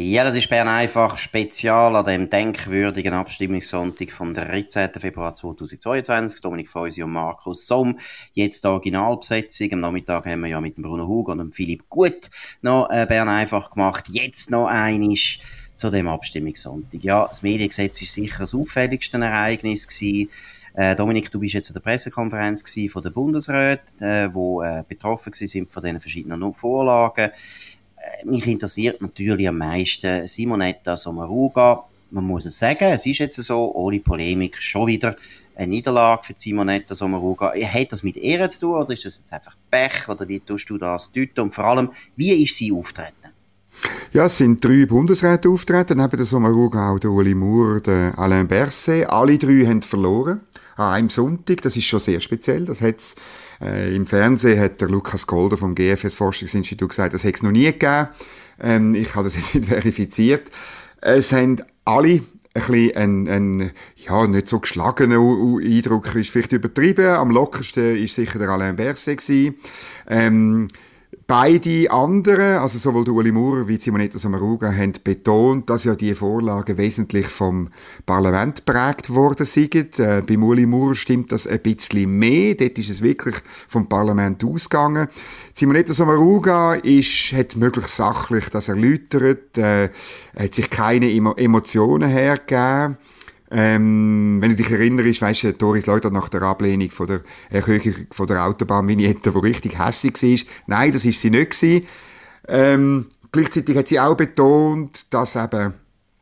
Ja, das ist Bern einfach Spezial an dem denkwürdigen Abstimmungssonntag vom 13. Februar 2022. Dominik Feusi und Markus Somm. Jetzt die Originalbesetzung. Am Nachmittag haben wir ja mit dem Bruno Hug und dem Philipp Gut noch äh, Bern einfach gemacht. Jetzt noch einisch zu dem Abstimmungssonntag. Ja, das Mediengesetz ist sicher das auffälligste Ereignis gewesen. Äh, Dominik, du bist jetzt an der Pressekonferenz von der Bundesrat, äh, wo äh, betroffen sind von diesen verschiedenen Vorlagen. Äh, mich interessiert natürlich am meisten Simonetta Sommaruga. Man muss es sagen, es ist jetzt so, ohne Polemik, schon wieder eine Niederlage für Simonetta Sommaruga. Hat das mit ihr zu tun oder ist das jetzt einfach Pech oder wie tust du das deuten? Und vor allem, wie ist sie auftreten? Ja, es sind drei Bundesräte auftreten, neben der Sommaruga auch der Uli Moore, der Alain Berset. Alle drei haben verloren an einem Sonntag. Das ist schon sehr speziell. Das hat's, äh, Im Fernsehen hat der Lukas Golder vom GFS Forschungsinstitut gesagt, das hätte es noch nie gegeben. Ähm, ich habe das jetzt nicht verifiziert. Es haben alle ein bisschen ein, ein ja, nicht so geschlagener Eindruck ist vielleicht übertrieben. Am lockersten ist sicher der Alain Berset. Ähm, Beide anderen, also sowohl der Uli Maurer wie Simonetta Sommaruga, haben betont, dass ja die Vorlagen wesentlich vom Parlament prägt worden sind. Äh, beim Uli Maurer stimmt das ein bisschen mehr. Dort ist es wirklich vom Parlament ausgegangen. Simonetta Sommaruga ist, hat möglichst sachlich das erläutert, äh, hat sich keine Emotionen hergegeben. Ähm, wenn du dich erinnerst, weißt du, Doris Leuter nach der Ablehnung von der Erhöhung von der Autobahnvignette, wo richtig hässlich war. Nein, das ist sie nicht. Ähm, gleichzeitig hat sie auch betont, dass eben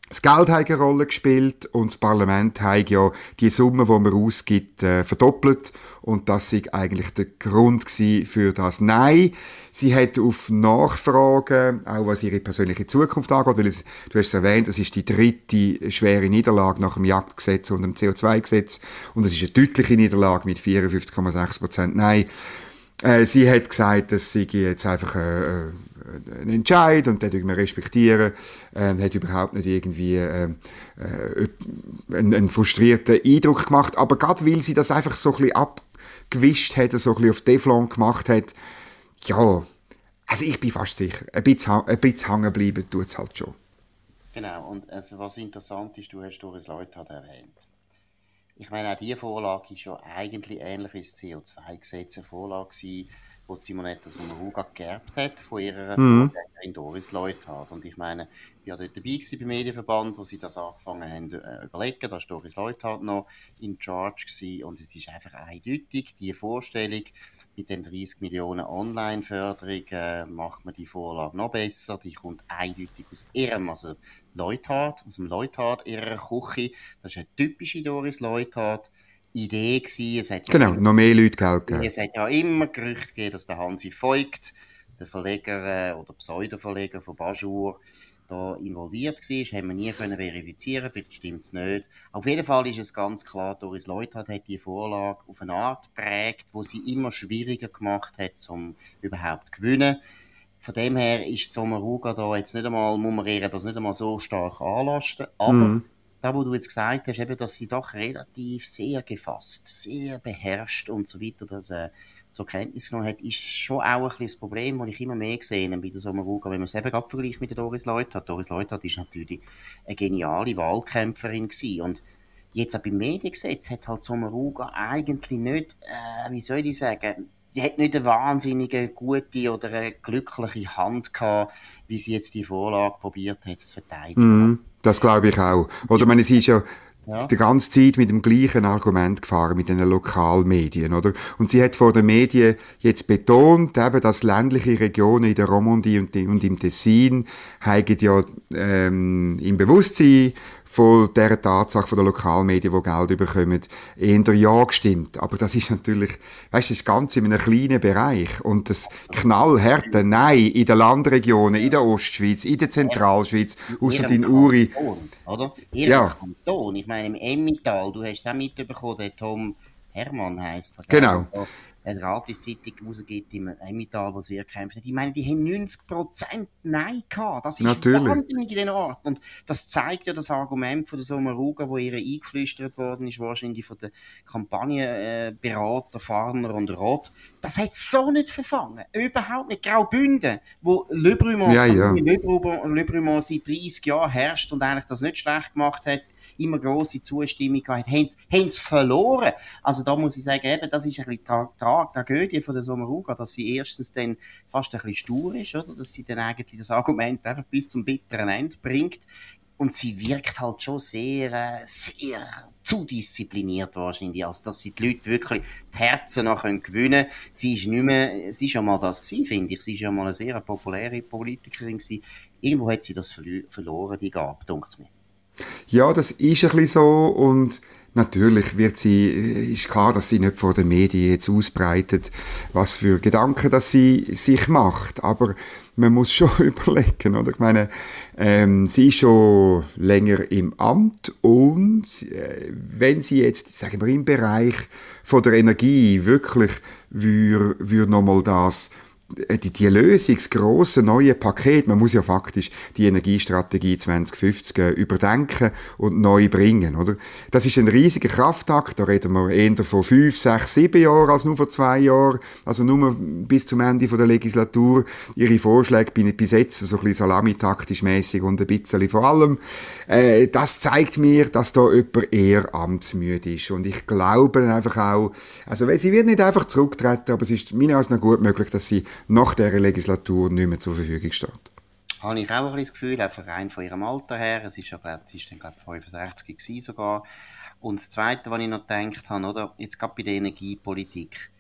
das Geld hat eine Rolle gespielt und das Parlament hat ja die Summe, die man ausgibt, äh, verdoppelt und das ist eigentlich der Grund für das Nein. Sie hat auf Nachfragen, auch was ihre persönliche Zukunft angeht, weil es, du hast es erwähnt, es ist die dritte schwere Niederlage nach dem Jagdgesetz und dem CO2-Gesetz und es ist eine deutliche Niederlage mit 54,6 Prozent Nein. Äh, sie hat gesagt, dass sie jetzt einfach äh, äh ein Entscheid und den wir respektieren. Ähm, hat überhaupt nicht irgendwie äh, äh, einen, einen, frustrierten Eindruck gemacht. Aber gerade weil sie das einfach so ein bisschen abgewischt hat, so ein bisschen auf Teflon gemacht hat, ja, also ich bin fast sicher, ein bisschen, ein bisschen hängen bleiben tut es halt schon. Genau, und also was interessant ist, du hast Doris Leuthard erwähnt. Ich meine, auch diese Vorlage ist ja eigentlich ähnlich wie das CO2-Gesetz eine Vorlage gewesen, wo Simonetta Sommaruga geerbt hat von ihrer mhm. Vorgängerin Doris Leuthard. Und ich meine, ich war dort dabei beim Medienverband, wo sie das angefangen haben zu äh, überlegen. Da war Doris Leuthard noch in Charge gewesen. Und es ist einfach eindeutig, die Vorstellung, mit den 30 Millionen Online-Förderung äh, macht man die Vorlage noch besser. Die kommt eindeutig aus ihrem, also Leuthard, aus dem Leuthard ihrer Küche. Das ist eine typische Doris Leuthard. Idee gewesen. Es hat genau, noch mehr Leute Geld gegeben. Es hat ja immer Gerüchte gegeben, dass der Hansi Voigt, der Verleger äh, oder Pseudo-Verleger von Bajur, da involviert war, haben wir nie können verifizieren, vielleicht stimmt es nicht. Auf jeden Fall ist es ganz klar, Doris Leuthard hat die Vorlage auf eine Art prägt, wo sie immer schwieriger gemacht hat, um überhaupt zu gewinnen. Von dem her ist Sommaruga da jetzt nicht einmal, muss man das nicht einmal so stark anlasten, aber mhm da, wo du jetzt gesagt hast, eben, dass sie doch relativ sehr gefasst, sehr beherrscht und so weiter, dass äh, zur Kenntnis genommen hat, ist schon auch ein bisschen das Problem, das ich immer mehr gesehen habe bei der Sommaruga, wenn man es eben gerade vergleicht mit der Doris Leuthard. Doris Leuthard ist natürlich eine geniale Wahlkämpferin gewesen und jetzt auch beim Mediengesetz hat halt Sommaruga eigentlich nicht, äh, wie soll ich sagen, die hat nicht eine wahnsinnige gute oder eine glückliche Hand gehabt, wie sie jetzt die Vorlage probiert hat zu verteidigen. Mm. Das glaube ich auch. Oder meine, sie ist ja, ja. die ganze Zeit mit dem gleichen Argument gefahren, mit den Lokalmedien, oder? Und sie hat vor den Medien jetzt betont, eben, dass ländliche Regionen in der Romandie und, im Tessin haben ja ähm, im Bewusstsein von der Tatsache von der Lokalmedien, die Geld bekommen, eher ja gestimmt. Aber das ist natürlich, weißt du, das ist ganz in einem kleinen Bereich. Und das knallharte Nein in den Landregionen, in der Ostschweiz, in der Zentralschweiz, außer in Uri. Oder? Ihr ja. Kanton. Ich meine, im Emmental, du hast es auch mitbekommen, der Tom Hermann heisst. Genau. Eine Gratiszeitung rausgibt im Emmental, wo sie kämpfen. Ich meine, die haben 90 Prozent Nein gehabt. Das ist Natürlich. wahnsinnig in den Ort. Und das zeigt ja das Argument von der Sommaruga, wo ihr eingeflüstert worden ist, wahrscheinlich von den Kampagnenberater, Farner und Roth. Das hat so nicht verfangen. Überhaupt nicht. Graubünden, wo Le Brumont, Ja, ja. Le Brumont, Le Brumont seit 30 Jahren herrscht und eigentlich das nicht schlecht gemacht hat, immer grosse Zustimmung gehabt, haben, haben sie verloren. Also da muss ich sagen, eben, das ist ein bisschen Tra Tra Tragödie von der Sommaruga, dass sie erstens dann fast ein bisschen stur ist, oder? Dass sie dann eigentlich das Argument einfach bis zum bitteren Ende bringt. Und sie wirkt halt schon sehr, äh, sehr zu diszipliniert wahrscheinlich, als dass sie die Leute wirklich die Herzen noch können gewinnen Sie ist nicht mehr, sie ist ja mal das gewesen, finde ich. Sie ist ja mal eine sehr populäre Politikerin gewesen. Irgendwo hat sie das verlo- verloren, die Gabe, denkt mir. Ja, das ist ein bisschen so und natürlich wird sie, ist klar, dass sie nicht vor den Medien jetzt ausbreitet, was für Gedanken, dass sie sich macht, aber man muss schon überlegen, oder? Ich meine, ähm, sie ist schon länger im Amt und äh, wenn sie jetzt, sagen wir, im Bereich von der Energie wirklich würde, würde nochmal das die, die Lösung, das grosse neue Paket, man muss ja faktisch die Energiestrategie 2050 äh, überdenken und neu bringen, oder? Das ist ein riesiger Kraftakt, da reden wir eher von fünf, sechs, sieben Jahren als nur vor zwei Jahren, also nur bis zum Ende von der Legislatur. Ihre Vorschläge bin ich bis jetzt so ein bisschen salamitaktisch mäßig und ein bisschen vor allem. Äh, das zeigt mir, dass da jemand eher amtsmüde ist und ich glaube einfach auch, also sie wird nicht einfach zurücktreten, aber es ist meiner Ansicht nach gut möglich, dass sie nach dieser Legislatur nicht mehr zur Verfügung steht. Habe ich auch ein bisschen das Gefühl, einfach rein von ihrem Alter her. Es ist ja, glaub, sie ist dann, glaube ich, 65 gewesen sogar. Und das Zweite, was ich noch gedacht habe, oder, jetzt gerade bei der Energiepolitik,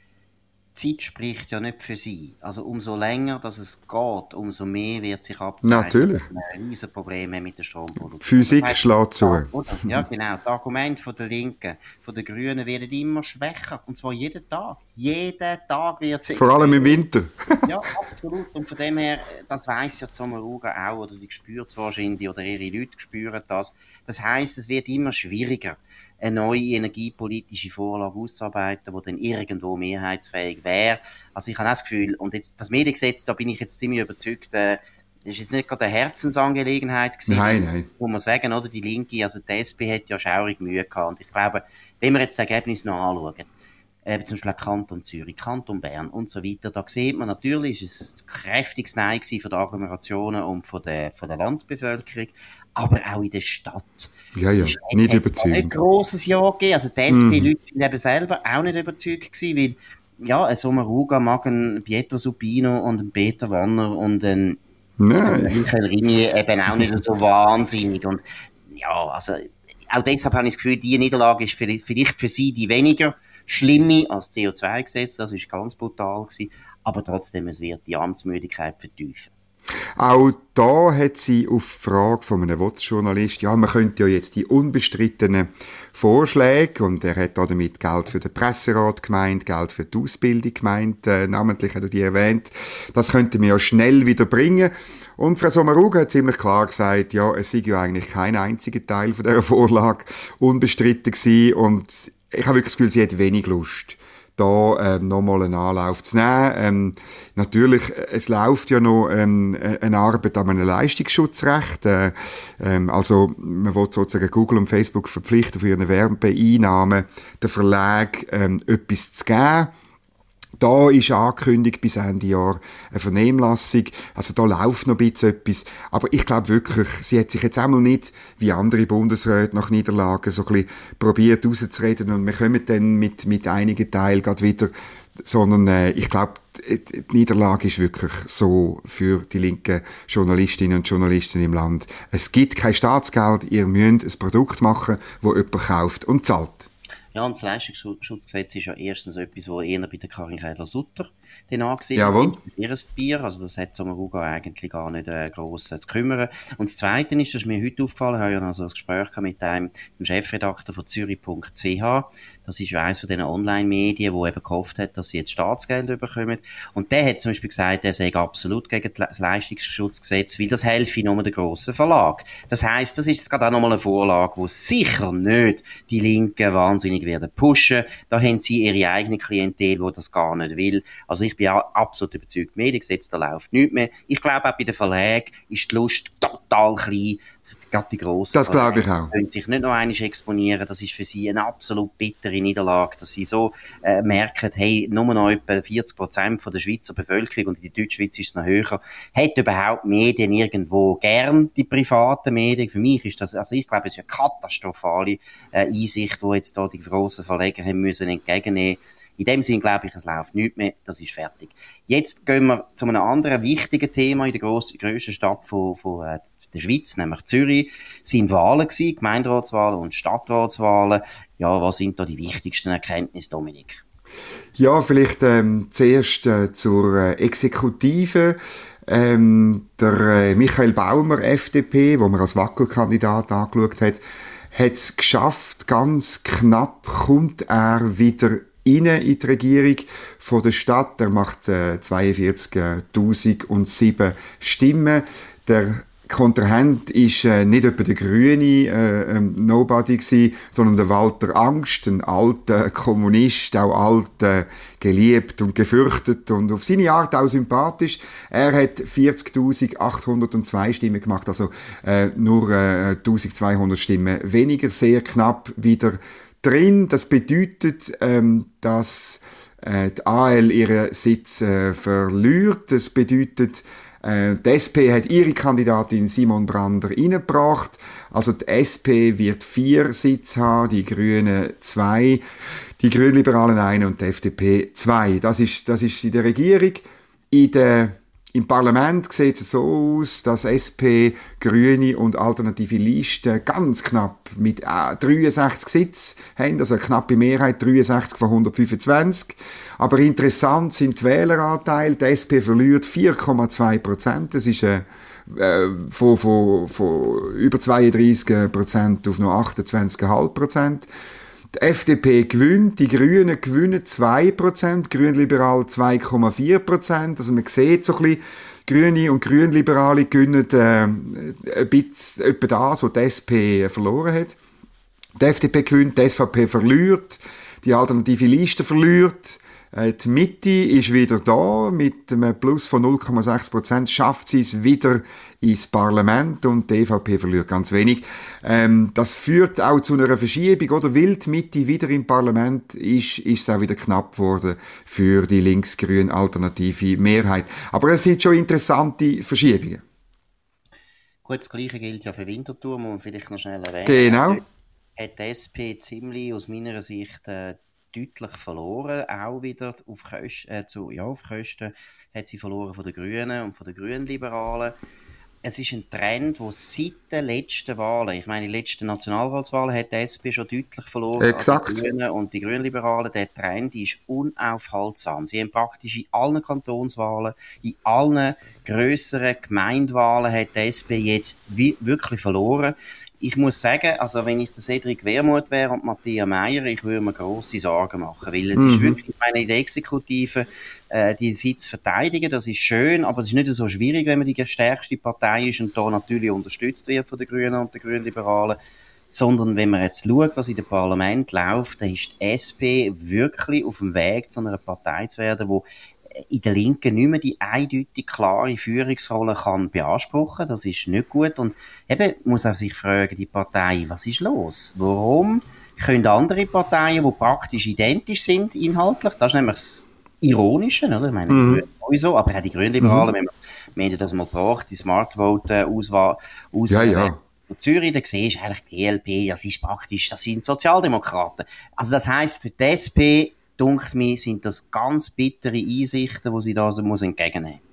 Zeit spricht ja nicht für sie. Also umso länger dass es geht, umso mehr wird sich abzeichnen. Natürlich. dass wir ein riesen Problem haben mit der Stromproduktion. Physik Das heisst, schlägt zu. Ja, genau. Die Argumente von der Linken, von den Grünen werden immer schwächer. Und zwar jeden Tag. Jeden Tag wird es Vor allem im Winter. ja, absolut. Und von dem her, das weiss ja die Sommaruga auch, oder sie spürt es wahrscheinlich, oder ihre Leute spüren das. Das heisst, es wird immer schwieriger, eine neue energiepolitische Vorlage auszuarbeiten, die dann irgendwo mehrheitsfähig wäre. Also ich habe auch das Gefühl, und jetzt, das Mediengesetz, da bin ich jetzt ziemlich überzeugt, äh, das ist jetzt nicht gerade eine Herzensangelegenheit gewesen. Nein, nein. Muss man sagen, oder? Die Linke, also die SP hat ja schaurig Mühe gehabt. Und ich glaube, wenn wir jetzt das Ergebnis noch anschauen, äh, zum Beispiel Kanton Zürich, Kanton Bern und so weiter, da sieht man natürlich, ist es ein kräftiges Nein von den Agglomerationen und von der, von der Landbevölkerung, aber auch in der Stadt. Ja, ja, nicht hat's auch Nicht überzeugend. grosses Ja gegeben. Also die Mhm. SP-Leute sind eben selber auch nicht überzeugt gewesen, weil ja, ein Sommaruga mag ein Pietro Supino und ein Peter Wanner und ein. Michael Rini eben auch nicht so wahnsinnig. Und ja, also auch deshalb habe ich das Gefühl, die Niederlage ist vielleicht vielleicht für sie die weniger schlimme als das CO2-Gesetz. Das ist ganz brutal gewesen. Aber trotzdem, es wird die Amtsmüdigkeit vertiefen. Auch da hat sie auf die Frage von einem WOTS-Journalist, ja, man könnte ja jetzt die unbestrittenen Vorschläge, und er hat da damit Geld für den Presserat gemeint, Geld für die Ausbildung gemeint, äh, namentlich hat er die erwähnt, das könnte man ja schnell wieder bringen. Und Frau Sommaruga hat ziemlich klar gesagt, ja, es sei ja eigentlich kein einziger Teil von dieser Vorlage unbestritten gewesen, und ich habe wirklich das Gefühl, sie hat wenig Lust da ähm, nochmal einen Anlauf zu nehmen. Ähm, natürlich, äh, es läuft ja noch ähm, äh, eine Arbeit an einem Leistungsschutzrecht. Äh, ähm, also man will sozusagen Google und Facebook verpflichten, für ihre Werbeeinnahmen den Verlag ähm, etwas zu geben. Da ist angekündigt bis Ende Jahr eine Vernehmlassung. Also da läuft noch ein bisschen etwas. Aber ich glaube wirklich, sie hat sich jetzt einmal nicht, wie andere Bundesräte nach Niederlagen, so ein bisschen probiert rauszureden und wir kommen dann mit, mit einigen Teilen gerade wieder. Sondern äh, ich glaube, die Niederlage ist wirklich so für die linken Journalistinnen und Journalisten im Land. Es gibt kein Staatsgeld, ihr müsst ein Produkt machen, wo jemand kauft und zahlt. Ja, und das Leistungsschutzgesetz ist ja erstens etwas, wo eher bei der Karin Keller-Sutter den angesehen. Jawohl. Ihres Bier, also das hat Sommaruga eigentlich gar nicht äh, gross äh, zu kümmern. Und das Zweite ist, das ist mir heute aufgefallen, ich habe ja noch so ein Gespräch mit einem, dem Chefredakteur von Zürich.ch, das ist ja eines von diesen Online-Medien, wo eben gehofft hat, dass sie jetzt Staatsgeld bekommen. Und der hat zum Beispiel gesagt, er sei absolut gegen das Leistungsschutzgesetz, weil das helfe nur der grossen Verlag. Das heißt, das ist jetzt gerade auch nochmal eine Vorlage, wo sicher nicht die Linken wahnsinnig werden pushen. Da haben sie ihre eigene Klientel, wo das gar nicht will. Also ich bin auch absolut überzeugt, Mediengesetz, da läuft nichts mehr. Ich glaube auch bei den Verlagen ist die Lust total klein, gerade die grossen Das glaube ich auch. können sich nicht noch einmal exponieren. Das ist für sie eine absolut bittere Niederlage, dass sie so äh, merken, hey, nur noch etwa 40 Prozent von der Schweizer Bevölkerung und in der Deutschschweiz ist es noch höher, hat überhaupt Medien irgendwo gern, die privaten Medien. Für mich ist das, also ich glaube, es ist eine katastrophale äh, Einsicht, wo jetzt da die grossen Verleger haben müssen entgegennehmen in dem Sinn glaube ich, es läuft nichts mehr, das ist fertig. Jetzt gehen wir zu einem anderen wichtigen Thema in der grössten Stadt von, von äh, der Schweiz, nämlich Zürich, sind Wahlen gewesen, Gemeinderatswahlen und Stadtratswahlen. Ja, was sind da die wichtigsten Erkenntnisse, Dominik? Ja, vielleicht ähm, zuerst äh, zur äh, Exekutive. Ähm, der äh, Michael Baumer, FDP, wo man als Wackelkandidat angeschaut hat, hat es geschafft, ganz knapp kommt er wieder rein in die Regierung von der Stadt. Er macht äh, 42.007 Stimmen. Der Kontrahent ist äh, nicht etwa der grüne äh, ähm, Nobody gewesen, sondern der Walter Angst, ein alter Kommunist, auch alt, äh, geliebt und gefürchtet und auf seine Art auch sympathisch. Er hat 40.802 Stimmen gemacht, also äh, nur äh, 1.200 Stimmen weniger, sehr knapp wieder drin. Das bedeutet, ähm, dass äh, die AL ihren Sitz äh, verliert. Das bedeutet, äh, die SP hat ihre Kandidatin Simon Brander reingebracht. Also die SP wird vier Sitze haben, die Grünen zwei, die Grünliberalen einen und die FDP zwei. Das ist, das ist in der Regierung. In der im Parlament sieht es so aus, dass SP, Grüne und alternative Listen ganz knapp mit 63 Sitzen haben, also eine knappe Mehrheit, 63 von 125. Aber interessant sind die Wähleranteile. Die SP verliert 4,2 Prozent. Das ist ein äh, von, von, von über 32 Prozent auf nur 28,5 Prozent. Die FDP gewinnt, die Grünen gewinnen 2%, Grünliberal 2,4%. Also man sieht so ein bisschen, Grüne und Grünliberale gewinnen äh, ein bisschen etwa das, was die SP verloren hat. Die FDP gewinnt, die SVP verliert, die alternative Liste verliert. Äh, die Mitte ist wieder da, mit einem Plus von 0,6 Prozent schafft sie es wieder ins Parlament und die EVP verliert ganz wenig. Ähm, das führt auch zu einer Verschiebung, oder? Weil die Mitte wieder im Parlament ist, ist es auch wieder knapp geworden für die links-grün alternative Mehrheit. Aber es sind schon interessante Verschiebungen. Gut, das Gleiche gilt ja für Winterthur, muss man vielleicht noch schnell erwähnen. Genau. Hat die SP ziemlich aus meiner Sicht äh, deutlich verloren, auch wieder auf Kosten, äh, zu, ja, auf Kosten hat sie verloren von den Grünen und von den Grünliberalen. Es ist ein Trend, der seit den letzten Wahlen, ich meine, die letzten Nationalratswahlen hat die SP schon deutlich verloren. Exakt. Die Grünen und die Grünliberalen. Der Trend ist unaufhaltsam. Sie haben praktisch in allen Kantonswahlen, in allen grösseren Gemeindewahlen hat die SP jetzt wirklich verloren ich muss sagen, also wenn ich der Cedric Wermuth wäre und Matthias Meyer, ich würde mir grosse Sorgen machen, weil es mhm. ist wirklich, ich meine, in der Exekutive äh, die Sitz verteidigen, das ist schön, aber es ist nicht so schwierig, wenn man die stärkste Partei ist und da natürlich unterstützt wird von den Grünen und den Grünliberalen, sondern wenn man jetzt schaut, was in dem Parlament läuft, dann ist die SP wirklich auf dem Weg zu einer Partei zu werden, wo in der Linken nicht mehr die eindeutig klare Führungsrolle kann beanspruchen. Das ist nicht gut. Und eben muss auch sich fragen, die Partei, was ist los? Warum können andere Parteien, die praktisch identisch sind inhaltlich, das ist nämlich das Ironische, oder? Ich meine, mhm. sowieso, aber auch die Grünliberalen, mhm. wenn man, wir haben das mal gebracht, die Smart Vote Auswahl, Auswahl ja, ja. In Zürich, da siehst du eigentlich die GLP, das ist praktisch, das sind Sozialdemokraten. Also das heisst, für die SP dunkt mir, sind das ganz bittere Einsichten, die sie da also muss entgegennehmen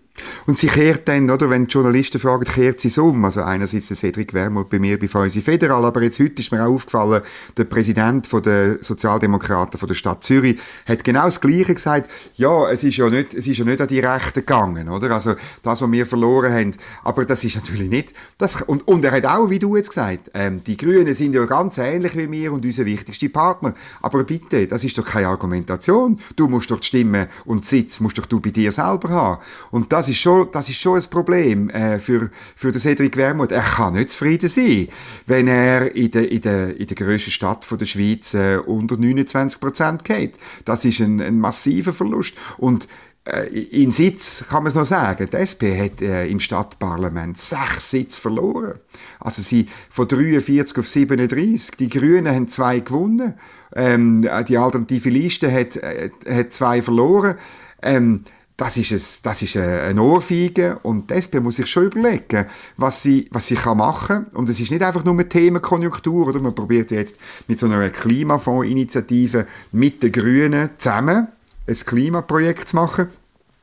und sie kehrt dann, oder, wenn die Journalisten fragen, kehrt sie es um. Also einerseits der Cedric Wermuth bei mir bei Feusi Federal, aber jetzt heute ist mir auch aufgefallen, der Präsident von der Sozialdemokraten von der Stadt Zürich hat genau das Gleiche gesagt. Ja, es ist ja nicht, es ist ja nicht an die Rechten gegangen, oder? Also das, was wir verloren haben. Aber das ist natürlich nicht, das, und, und er hat auch, wie du jetzt gesagt, ähm, die Grünen sind ja ganz ähnlich wie wir und unser wichtigster Partner. Aber bitte, das ist doch keine Argumentation. Du musst doch die Stimme und Sitz musst doch du bei dir selber haben. Und das ist schon, das ist schon ein Problem äh, für, für den Cedric Wermuth. Er kann nicht zufrieden sein, wenn er in der, in der, in der grössten Stadt von der Schweiz äh, unter 29 Prozent geht. Das ist ein, ein massiver Verlust. Und äh, in Sitz kann man es noch sagen. Die SP hat äh, im Stadtparlament sechs Sitze verloren. Also sie von 43 auf 37. Die Grünen haben zwei gewonnen. Ähm, die alternative Liste hat, äh, hat zwei verloren. Ähm, das ist, ein, das ist ein Ohrfeige und die SP muss sich schon überlegen, was sie, was sie kann machen kann. Und es ist nicht einfach nur eine Themenkonjunktur, oder? Man probiert jetzt mit so einer Klimafondsinitiative mit den Grünen zusammen ein Klimaprojekt zu machen.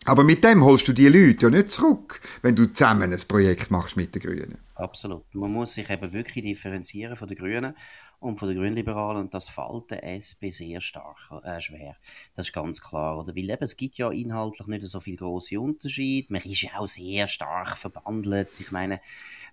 Aber mit dem holst du die Leute ja nicht zurück, wenn du zusammen ein Projekt machst mit den Grünen. Absolut. Man muss sich eben wirklich differenzieren von den Grünen und von den Grünliberalen und das fällt der SP sehr stark äh, schwer. Das ist ganz klar. Oder? Weil eben, es gibt ja inhaltlich nicht so viel große Unterschiede. Man ist ja auch sehr stark verbandelt. Ich meine,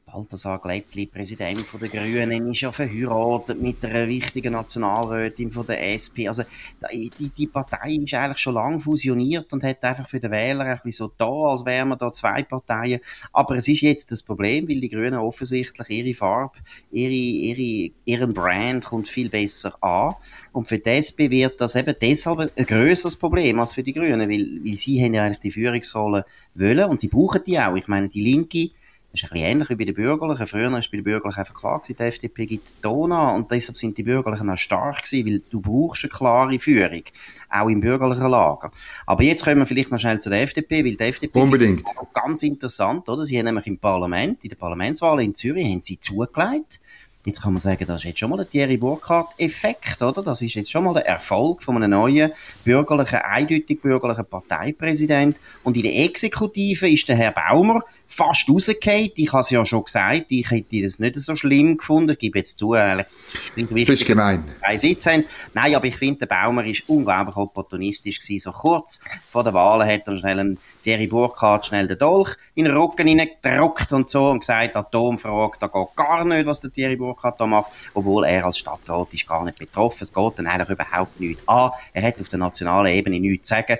Balthasar Glättli, Präsident von der Grünen, ist ja verheiratet mit einer wichtigen Nationalrätin von der SP. Also die, die Partei ist eigentlich schon lange fusioniert und hat einfach für den Wähler ein bisschen so da, als wären wir da zwei Parteien. Aber es ist jetzt das Problem, weil die Grünen offensichtlich ihre Farbe, ihre, ihre, ihren Brand kommt viel besser an. Und für die SP wird das eben deshalb ein größeres Problem als für die Grünen, weil, weil sie haben ja eigentlich die Führungsrolle wollen und sie brauchen die auch. Ich meine, die Linke das ist ein bisschen ähnlich wie bei den Bürgerlichen. Früher war bei den Bürgerlichen einfach klar, gewesen, die FDP gibt Ton an und deshalb sind die Bürgerlichen auch stark gewesen, weil du brauchst eine klare Führung, auch im bürgerlichen Lager. Aber jetzt kommen wir vielleicht noch schnell zu der FDP, weil die FDP Unbedingt. ganz interessant, oder? Sie haben nämlich im Parlament, in der Parlamentswahl in Zürich, haben sie zugelegt, Jetzt kann man sagen, das ist jetzt schon mal der Thierry Burkhardt-Effekt, oder? Das ist jetzt schon mal der Erfolg von einem neuen bürgerlichen, eindeutig bürgerlichen Parteipräsident. Und in der Exekutive ist der Herr Baumer fast rausgefallen. Ich habe es ja schon gesagt, ich hätte das nicht so schlimm gefunden. Ich gebe jetzt zu, ehrlich, wichtig, Bist gemein. Drei Sitze haben. Nein, aber ich finde, der Baumer ist unglaublich opportunistisch gewesen. So kurz vor der Wahl hat er schnell einen Thierry Burkhardt schnell den Dolch in den Rücken hineingedrückt und so und gesagt, Atomfrage, da geht gar nicht, was der Thierry Burkhardt da macht, obwohl er als Stadtrat ist gar nicht betroffen. Es geht dann eigentlich überhaupt nichts an. Er hat auf der nationalen Ebene nichts zu sagen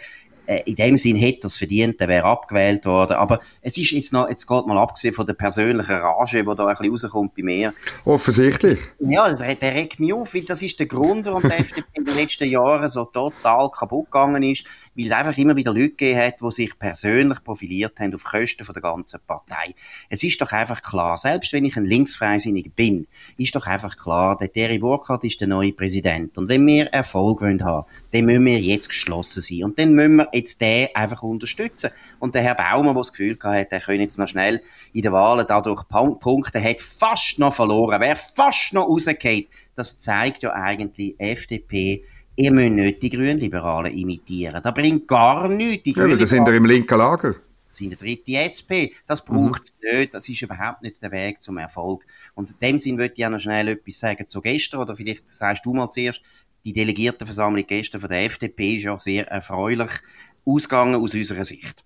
in dem Sinn hätte er es verdient, er wäre abgewählt worden. Aber es ist jetzt noch, jetzt geht mal abgesehen von der persönlichen Rage, die da ein bisschen rauskommt bei mir. Offensichtlich. Ja, das, der regt mich auf, weil das ist der Grund, warum die FDP in den letzten Jahren so total kaputt gegangen ist, weil es einfach immer wieder Leute gegeben hat, die sich persönlich profiliert haben auf Kosten von der ganzen Partei. Es ist doch einfach klar, selbst wenn ich ein Linksfreisinniger bin, ist doch einfach klar, der Terry Burkhardt ist der neue Präsident. Und wenn wir Erfolg wollen haben, dann müssen wir jetzt geschlossen sein. Und dann müssen wir jetzt den einfach unterstützen. Und der Herr Baumer, der das Gefühl hat, er könnte jetzt noch schnell in den Wahlen dadurch Punkte, hat fast noch verloren, wäre fast noch rausgefallen. Das zeigt ja eigentlich FDP, ihr müsst nicht die Grünliberalen imitieren. Das bringt gar nichts. Die ja, das sind ja im linken Lager sind der dritte SP. Das braucht es mhm. nicht. Das ist überhaupt nicht der Weg zum Erfolg. Und in dem Sinn würde ich auch noch schnell etwas sagen zu gestern, oder vielleicht sagst du mal zuerst, die Delegiertenversammlung gestern von der FDP ist ja sehr erfreulich ausgegangen aus unserer Sicht.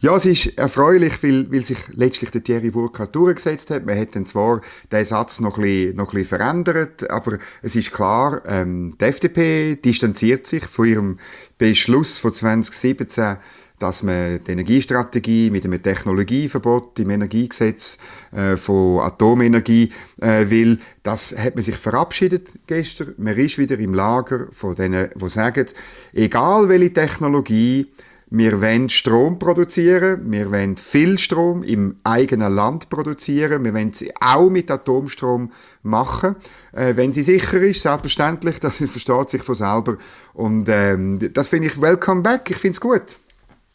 Ja, es ist erfreulich, weil, weil sich letztlich der Thierry Burkhardt durchgesetzt hat. Man hat dann zwar den Satz noch ein bisschen, noch ein bisschen verändert, aber es ist klar, ähm, die FDP distanziert sich von ihrem Beschluss von 2017 dass man die Energiestrategie mit einem Technologieverbot im Energiegesetz äh, von Atomenergie äh, will. Das hat man sich verabschiedet gestern. Man ist wieder im Lager von denen, die sagen, egal welche Technologie, wir wollen Strom produzieren, wir wollen viel Strom im eigenen Land produzieren, wir wollen sie auch mit Atomstrom machen, äh, wenn sie sicher ist, selbstverständlich, das versteht sich von selber. Und ähm, das finde ich welcome back, ich finde es gut.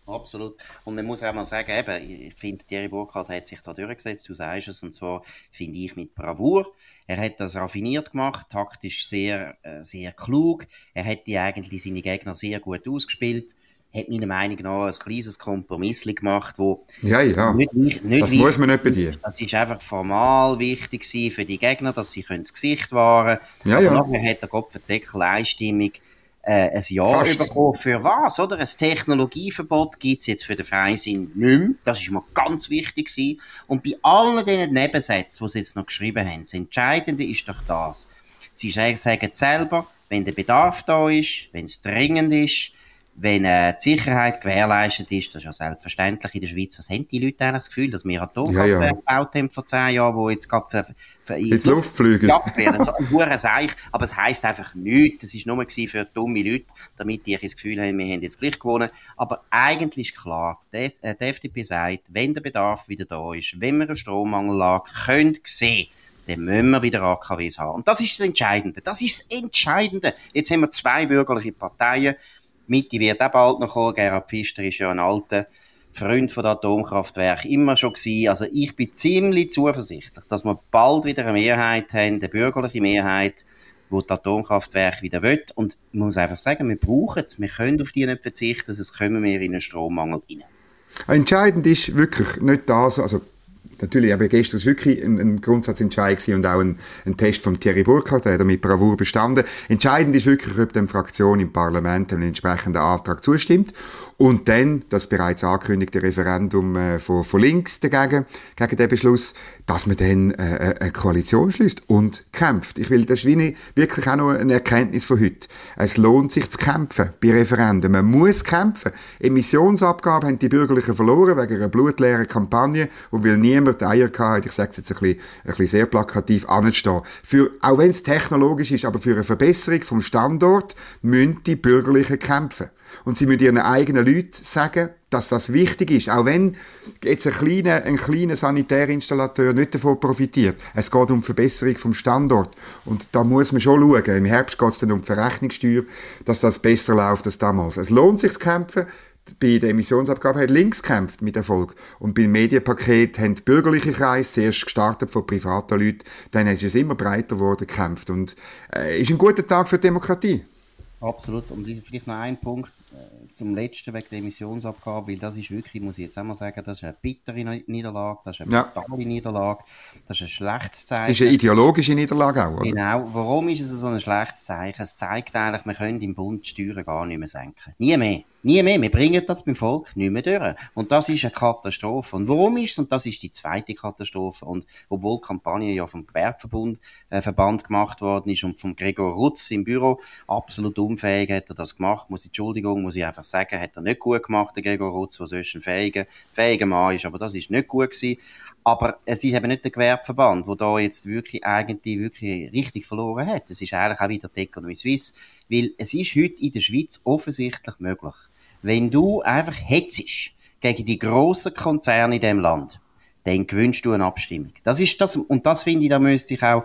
Absolut. Und man muss auch mal sagen, eben, ich finde, Thierry Burkhardt hat sich da durchgesetzt, du sagst es, und zwar finde ich mit Bravour. Er hat das raffiniert gemacht, taktisch sehr, äh, sehr klug. Er hätte eigentlich seine Gegner sehr gut ausgespielt. hat meiner Meinung nach ein kleines Kompromiss gemacht, wo ja, ja. Nicht, nicht, nicht das muss man nicht bei dir. Das ist einfach formal wichtig für die Gegner, dass sie das Gesicht wahren können. Ja, Aber ja. nachher hat der Kopfendeckel einstimmig äh, ein Jahr Fast. bekommen. Für was, oder? Ein Technologieverbot gibt's jetzt für den Freisinn nicht mehr. Das ist mir ganz wichtig gewesen. Und bei allen diesen Nebensätzen, die sie jetzt noch geschrieben haben, das Entscheidende ist doch das. Sie sagen selber, wenn der Bedarf da ist, wenn es dringend ist, wenn äh, die Sicherheit gewährleistet ist, das ist ja selbstverständlich in der Schweiz, was haben die Leute eigentlich das Gefühl, dass wir Atomkraftwerke ja, ja. gebaut haben vor zehn Jahren, wo jetzt gerade für, in die Luft fliegen. werden, so ein hoher Seich, aber es heisst einfach nichts, das ist nur für dumme Leute, damit die das Gefühl haben, wir haben jetzt gleich gewonnen, aber eigentlich ist klar, das, äh, die FDP sagt, wenn der Bedarf wieder da ist, wenn wir eine Strommangellage können sehen, dann müssen wir wieder AKWs haben. Und das ist das Entscheidende. Das ist das Entscheidende. Jetzt haben wir zwei bürgerliche Parteien, Mitte wird auch bald noch kommen. Gerhard Pfister ist ja ein alter Freund von der Atomkraftwerk immer schon gewesen. Also ich bin ziemlich zuversichtlich, dass wir bald wieder eine Mehrheit haben, eine bürgerliche Mehrheit, wo die Atomkraftwerke wieder will. Und ich muss einfach sagen, wir brauchen es. Wir können auf die nicht verzichten, sonst kommen wir in einen Strommangel rein. Entscheidend ist wirklich nicht das, also natürlich, aber gestern war wirklich ein, ein Grundsatzentscheid und auch ein, ein, Test von Thierry Burkhardt, der hat mit Bravour bestanden. Entscheidend ist wirklich, ob die Fraktion im Parlament einem entsprechenden Antrag zustimmt und dann das bereits angekündigte Referendum äh, von, von links dagegen, gegen den Beschluss, dass man dann äh, äh eine Koalition schließt und kämpft. Ich will, das ist wie wirklich auch noch eine Erkenntnis von heute. Es lohnt sich zu kämpfen bei Referenden. Man muss kämpfen. Emissionsabgabe haben die Bürgerlichen verloren wegen einer blutleeren Kampagne, wo will niemand die Eier gehabt, ich sage es jetzt ein bisschen, ein bisschen sehr plakativ, anstehen. Für, auch wenn es technologisch ist, aber für eine Verbesserung vom Standort müssen die Bürgerlichen kämpfen und sie müssen ihren eigenen Leuten sagen, dass das wichtig ist, auch wenn jetzt ein kleiner, ein kleiner Sanitärinstallateur nicht davon profitiert. Es geht um Verbesserung vom Standort und da muss man schon schauen. Im Herbst geht es dann um die Verrechnungssteuer, dass das besser läuft als damals. Es lohnt sich zu kämpfen. Bei der Emissionsabgabe hat links gekämpft mit Erfolg. Und beim Medienpaket haben die bürgerliche Kreise zuerst gestartet von privaten Leuten, dann ist es immer breiter geworden, gekämpft. Und äh, ist ein guter Tag für die Demokratie. Absolut. Und vielleicht noch ein Punkt äh, zum letzten wegen der Emissionsabgabe, weil das ist wirklich, muss ich jetzt einmal sagen, das ist eine bittere Niederlage, das ist eine ja. brutale Niederlage, das ist ein schlechtes Zeichen. Das ist eine ideologische Niederlage auch, oder? Genau. Warum ist es so ein schlechtes Zeichen? Es zeigt eigentlich, wir können im Bund die Steuern gar nicht mehr senken. Nie mehr. Nie mehr. Wir bringen das beim Volk nicht mehr durch. Und das ist eine Katastrophe. Und warum ist es? Und das ist die zweite Katastrophe. Und obwohl die Kampagne ja vom Gewerbeverbund äh, Verband gemacht worden ist und vom Gregor Rutz im Büro absolut unfähig hat er das gemacht, muss ich, Entschuldigung, muss ich einfach sagen, hat er nicht gut gemacht, der Gregor Rutz, der sonst ein fähiger, fähiger Mann ist. Aber das ist nicht gut gewesen. Aber es ist eben nicht der Gewerbeverband, der da jetzt wirklich eigentlich wirklich richtig verloren hat. Es ist eigentlich auch wieder die Economy Suisse. Weil es ist heute in der Schweiz offensichtlich möglich, wenn du einfach hetzisch gegen die grossen Konzerne in dem Land, dann gewünscht du eine Abstimmung. Das ist das, und das finde ich, da müsste sich auch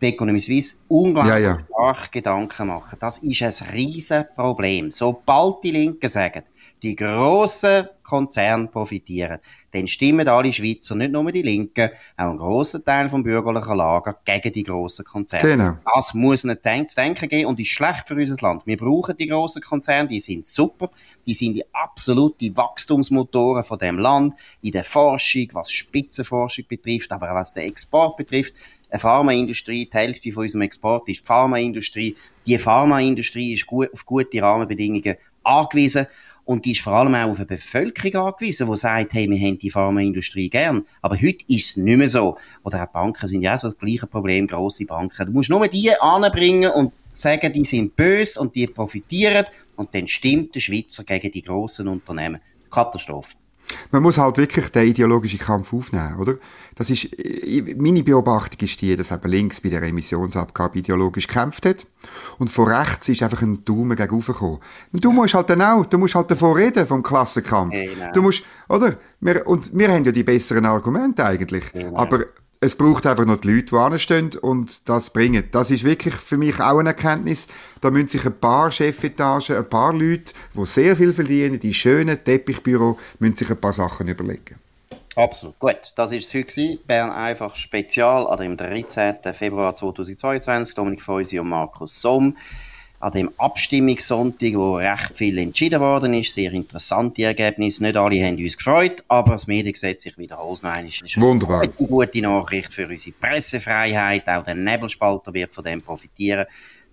die Economy Suisse unglaublich ja, ja. stark Gedanken machen. Das ist ein riesen Problem. Sobald die Linken sagen, die grossen Konzerne profitieren, dann stimmen alle Schweizer, nicht nur die Linken, auch ein grosser Teil vom bürgerlichen Lager gegen die grossen Konzerne. Genau. Das muss nicht zu denken geben und ist schlecht für unser Land. Wir brauchen die grossen Konzerne, die sind super, die sind die absoluten Wachstumsmotoren von dem Land, in der Forschung, was Spitzenforschung betrifft, aber auch was den Export betrifft. Eine Pharmaindustrie, die Hälfte von unserem Export ist die Pharmaindustrie. Die Pharmaindustrie ist gut, auf gute Rahmenbedingungen angewiesen und die ist vor allem auch auf eine Bevölkerung angewiesen, die sagt, hey, wir haben die Pharmaindustrie gern. Aber heute ist es nicht mehr so. Oder auch Banken sind ja auch so das gleiche Problem, grosse Banken. Du musst nur die anbringen und sagen, die sind böse und die profitieren. Und dann stimmt der Schweizer gegen die grossen Unternehmen. Katastrophe. Man muss halt wirklich den ideologischen Kampf aufnehmen, oder? Das ist, meine Beobachtung ist die, dass eben links bei der Emissionsabgabe ideologisch gekämpft hat und von rechts ist einfach ein Daumen gegen gekommen. Und du musst halt dann auch, du musst halt davon reden, vom Klassenkampf. Genau. Du musst, oder? Wir, und wir haben ja die besseren Argumente eigentlich. Genau. Aber es braucht einfach noch die Leute, die anstehen und das bringen. Das ist wirklich für mich auch eine Erkenntnis. Da müssen sich ein paar Chefetagen, ein paar Leute, die sehr viel verdienen, die schönen Teppichbüro, müssen sich ein paar Sachen überlegen. Absolut. Gut, das war es heute. Bern einfach Spezial an dem 13. Februar 2022. Dominik Feusi und Markus Somm. An dem Abstimmungssonntag, wo recht viel entschieden worden ist. Sehr interessante Ergebnisse. Nicht alle haben uns gefreut, aber das Mediengesetz, ich wiederhole es noch einmal, ist Wunderbar. eine gute Nachricht für unsere Pressefreiheit. Auch der Nebelspalter wird von dem profitieren.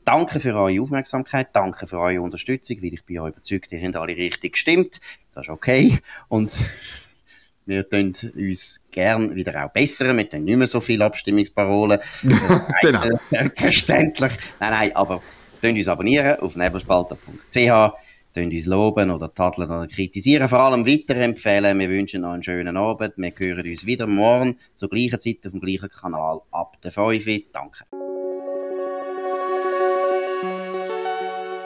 Danke für eure Aufmerksamkeit, danke für eure Unterstützung, weil ich bin ja überzeugt, ihr habt alle richtig gestimmt. Das ist okay. Und wir tun uns gern wieder auch bessern. Wir tun nicht mehr so viele Abstimmungsparolen. genau. Verständlich. Nein, nein, aber tun uns abonnieren auf nebelspalter.ch, tun uns loben oder tadeln oder kritisieren, vor allem weiterempfehlen. Wir wünschen noch einen schönen Abend. Wir hören uns wieder morgen zur gleichen Zeit auf dem gleichen Kanal ab der 5. Danke.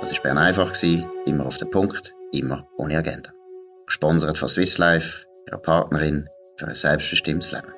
Das war Bern einfach, immer auf den Punkt, immer ohne Agenda. Gesponsert von Swiss Life, ihrer Partnerin für ein selbstbestimmtes Leben.